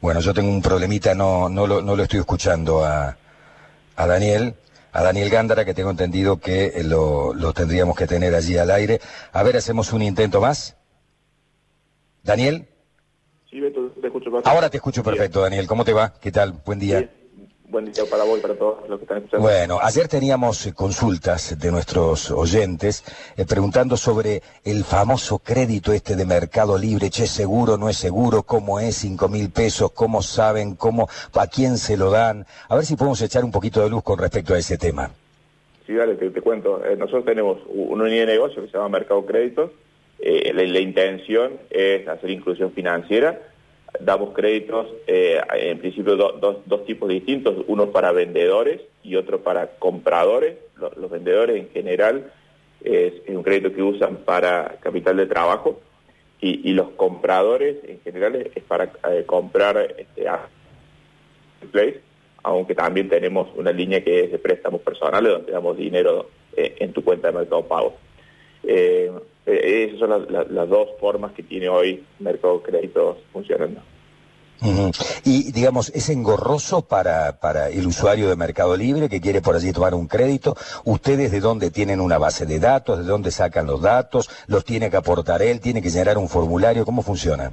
Bueno, yo tengo un problemita, no, no, lo, no lo estoy escuchando a, a Daniel, a Daniel Gándara, que tengo entendido que eh, lo, lo tendríamos que tener allí al aire. A ver, hacemos un intento más. Daniel. Sí, Beto, te escucho perfecto. Ahora te escucho perfecto, Daniel. ¿Cómo te va? ¿Qué tal? Buen día. Buen día para vos y para todos los que están escuchando. Bueno, ayer teníamos eh, consultas de nuestros oyentes eh, preguntando sobre el famoso crédito este de Mercado Libre, che, seguro, no es seguro, cómo es, cinco mil pesos, cómo saben, cómo, a quién se lo dan. A ver si podemos echar un poquito de luz con respecto a ese tema. Sí, dale, te, te cuento. Eh, nosotros tenemos una unidad de negocio que se llama Mercado Créditos. Eh, la, la intención es hacer inclusión financiera damos créditos eh, en principio do, do, dos tipos distintos, uno para vendedores y otro para compradores. Los, vendedores en general es, un crédito que usan para capital de trabajo y, los compradores en general es, para eh, comprar este, place, aunque también tenemos una línea que es de préstamos personales donde damos dinero eh, en tu cuenta de mercado pago. Eh, esas son la, la, las dos formas que tiene hoy Mercado Créditos funcionando. Uh -huh. Y digamos, ¿es engorroso para, para el usuario de Mercado Libre que quiere por allí tomar un crédito? ¿Ustedes de dónde tienen una base de datos? ¿De dónde sacan los datos? ¿Los tiene que aportar él? ¿Tiene que llenar un formulario? ¿Cómo funciona?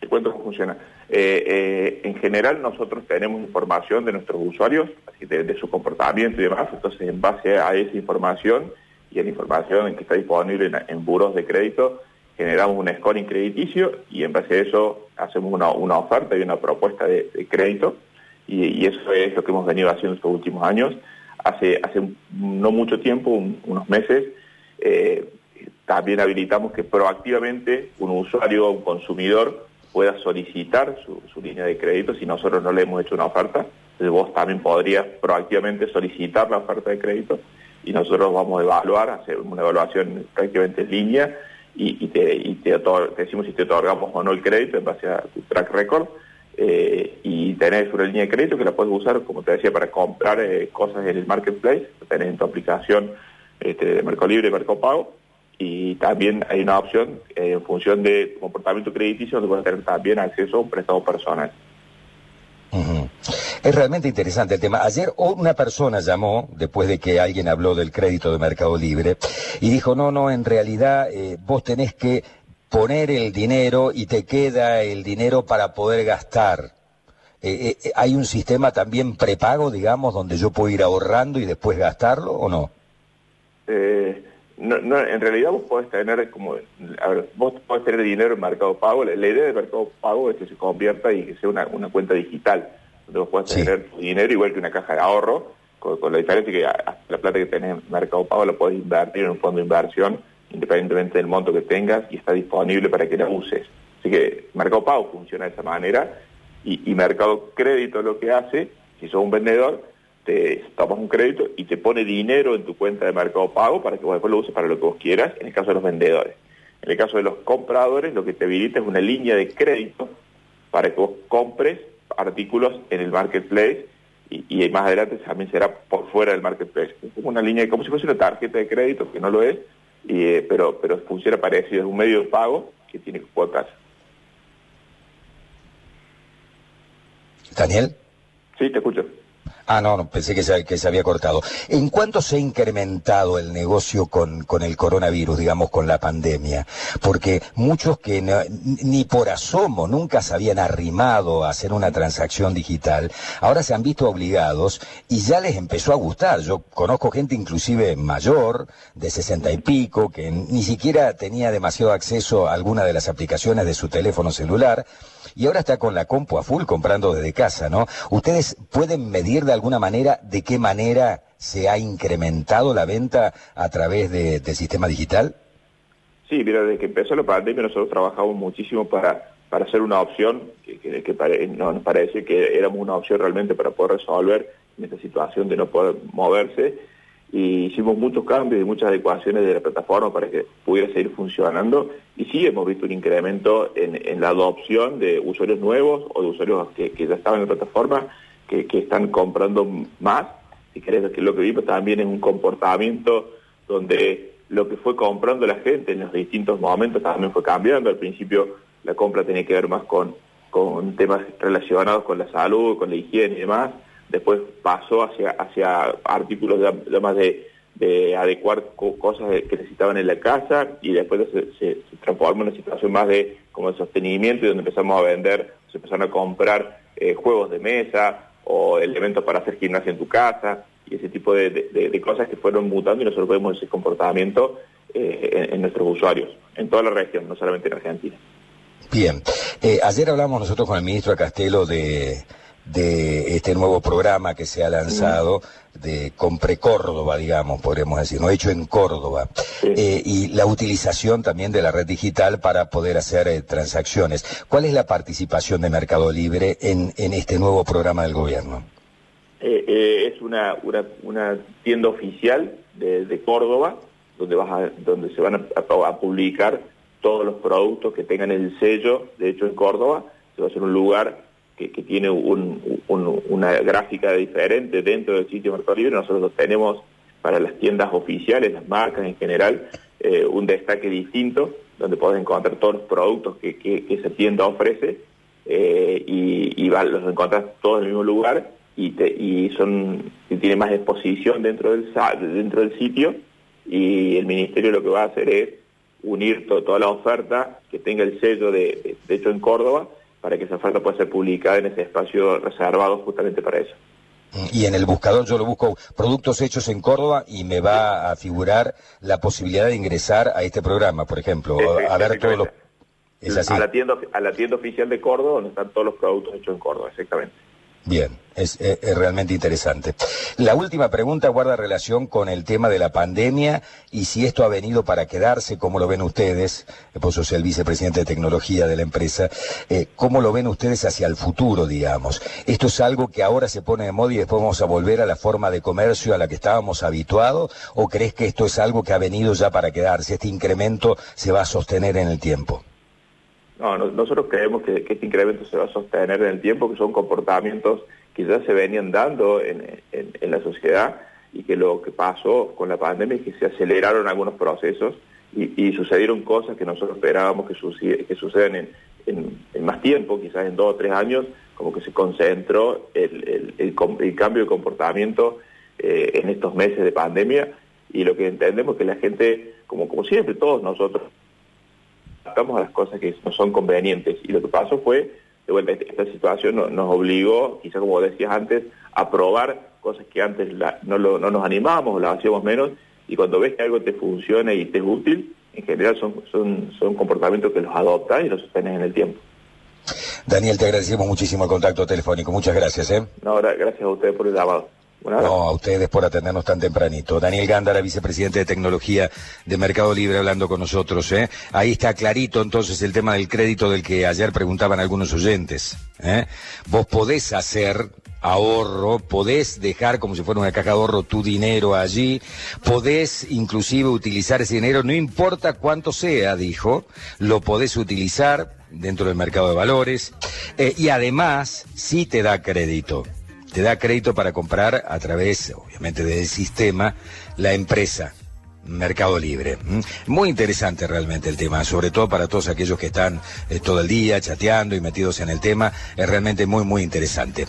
Te cuento cómo funciona. Eh, eh, en general nosotros tenemos información de nuestros usuarios, así de, de, su comportamiento y demás, entonces en base a esa información y la información que está disponible en, en buros de crédito, generamos un scoring crediticio y en base a eso hacemos una, oferta y una propuesta de, crédito y, eso es lo que hemos venido haciendo estos últimos años. Hace, hace no mucho tiempo, un, unos meses, eh, también habilitamos que proactivamente un usuario o un consumidor pueda solicitar su, línea de crédito si nosotros no le hemos hecho una oferta. Vos también podrías proactivamente solicitar la oferta de crédito y nosotros vamos a evaluar, hacer una evaluación prácticamente en línea y, te, decimos si te otorgamos o no el crédito en base a tu track record eh, y tenés una línea de crédito que la puedes usar, como te decía, para comprar eh, cosas en el marketplace, tenés en tu aplicación este, de Mercado Libre Mercado Pago y también hay una opción eh, en función de tu comportamiento crediticio donde puedes tener también acceso a un préstamo personal. Es realmente interesante el tema. Ayer una persona llamó, después de que alguien habló del crédito de Mercado Libre, y dijo, no, no, en realidad eh, vos tenés que poner el dinero y te queda el dinero para poder gastar. Eh, eh, ¿Hay un sistema también prepago, digamos, donde yo puedo ir ahorrando y después gastarlo o no? No, no, en realidad vos podés tener como, vos podés tener dinero en Mercado Pago, la, idea de Mercado Pago es que se convierta y que sea una, cuenta digital vos puedas sí. tener tu dinero igual que una caja de ahorro, con, con la diferencia que la plata que tenés en Mercado Pago la podés invertir en un fondo de inversión, independientemente del monto que tengas, y está disponible para que la uses. Así que Mercado Pago funciona de esa manera, y, y Mercado Crédito lo que hace, si sos un vendedor, te tomas un crédito y te pone dinero en tu cuenta de Mercado Pago para que vos después lo uses para lo que vos quieras, en el caso de los vendedores. En el caso de los compradores, lo que te habilita es una línea de crédito para que vos compres artículos en el marketplace y, y, más adelante también será por fuera del marketplace. Es como una línea, como si fuese una tarjeta de crédito, que no lo es, y, eh, pero, pero funciona parecido, es un medio de pago que tiene cuotas. Daniel. Sí, te escucho. Ah, no, no, pensé que se, que se había cortado. ¿En cuánto se ha incrementado el negocio con, con el coronavirus, digamos, con la pandemia? Porque muchos que ni por asomo nunca se habían arrimado a hacer una transacción digital, ahora se han visto obligados y ya les empezó a gustar. Yo conozco gente inclusive mayor, de sesenta y pico, que ni siquiera tenía demasiado acceso a alguna de las aplicaciones de su teléfono celular y ahora está con la compu a full comprando desde casa, ¿no? ¿Ustedes pueden medir de alguna manera de qué manera se ha incrementado la venta a través de, del sistema digital? Sí, mira, desde que empezó la pandemia nosotros trabajamos muchísimo para, para hacer una opción que, que, nos parece que éramos una opción realmente para poder resolver esta situación de no poder moverse. Y hicimos muchos cambios y muchas adecuaciones de la plataforma para que pudiera seguir funcionando. Y sí hemos visto un incremento en, en la adopción de usuarios nuevos o de usuarios que, que ya estaban en la plataforma que, están comprando más si querés que lo que vimos también es un comportamiento donde lo que fue comprando la gente en los distintos momentos también fue cambiando al principio la compra tenía que ver más con con temas relacionados con la salud, con la higiene y demás. Después pasó hacia, hacia artículos de, más de, adecuar cosas que necesitaban en la casa y después se, transformó en una situación más de como de sostenimiento y donde empezamos a vender, se empezaron a comprar eh, juegos de mesa o elementos para hacer gimnasia en tu casa y ese tipo de, cosas que fueron mutando y nosotros vemos ese comportamiento eh, en nuestros usuarios, en toda la región, no solamente en Argentina. Bien, eh, ayer hablamos nosotros con el ministro Castelo de, de este nuevo programa que se ha lanzado de Compre Córdoba, digamos, podríamos decir, no hecho en Córdoba, eh, y la utilización también de la red digital para poder hacer eh, transacciones. ¿Cuál es la participación de Mercado Libre en, en este nuevo programa del gobierno? es una, una, una, tienda oficial de, Córdoba donde, vas donde se van a publicar todos los productos que tengan el sello, de hecho en Córdoba, se va a ser un lugar que, tiene una gráfica diferente dentro del sitio Mercado Libre, nosotros tenemos para las tiendas oficiales, las marcas en general, eh, un destaque distinto, donde podés encontrar todos los productos que, esa tienda ofrece eh, y, los encontrás todos en el mismo lugar y, te, y son tiene más exposición dentro del dentro del sitio y el ministerio lo que va a hacer es unir toda la oferta que tenga el sello de, hecho en Córdoba para que esa oferta pueda ser publicada en ese espacio reservado justamente para eso. Y en el buscador yo lo busco productos hechos en Córdoba y me va a figurar la posibilidad de ingresar a este programa, por ejemplo, a ver todos los... A la, tienda, a la tienda oficial de Córdoba donde están todos los productos hechos en Córdoba, exactamente. Bien, es, realmente interesante. La última pregunta guarda relación con el tema de la pandemia y si esto ha venido para quedarse, ¿cómo lo ven ustedes? Vos sos el vicepresidente de tecnología de la empresa. Eh, ¿Cómo lo ven ustedes hacia el futuro, digamos? ¿Esto es algo que ahora se pone de moda y después vamos a volver a la forma de comercio a la que estábamos habituados? ¿O crees que esto es algo que ha venido ya para quedarse? ¿Este incremento se va a sostener en el tiempo? No, nosotros creemos que, este incremento se va a sostener en el tiempo, que son comportamientos que ya se venían dando en, la sociedad y que lo que pasó con la pandemia es que se aceleraron algunos procesos y, sucedieron cosas que nosotros esperábamos que, sucedan en, más tiempo, quizás en dos o tres años, como que se concentró el, cambio de comportamiento eh, en estos meses de pandemia. Y lo que entendemos es que la gente, como, como siempre todos nosotros, adaptamos a las cosas que no son convenientes. Y lo que pasó fue, de vuelta, esta situación nos obligó, quizá como decías antes, a probar cosas que antes no, no nos animábamos o las hacíamos menos, y cuando ves que algo te funciona y te es útil, en general son, son, son comportamientos que los adoptas y los sostenes en el tiempo. Daniel, te agradecemos muchísimo el contacto telefónico. Muchas gracias. ¿eh? No, gracias a ustedes por el llamado. No, a ustedes por atendernos tan tempranito. Daniel Gándara, vicepresidente de Tecnología de Mercado Libre, hablando con nosotros. ¿eh? Ahí está clarito entonces el tema del crédito del que ayer preguntaban algunos oyentes. ¿eh? Vos podés hacer ahorro, podés dejar como si fuera una caja de ahorro tu dinero allí, podés inclusive utilizar ese dinero, no importa cuánto sea, dijo, lo podés utilizar dentro del mercado de valores eh, y además sí te da crédito te da crédito para comprar a través, obviamente, del sistema, la empresa. Mercado Libre. Muy interesante realmente el tema, sobre todo para todos aquellos que están eh, todo el día chateando y metidos en el tema, es realmente muy, muy interesante.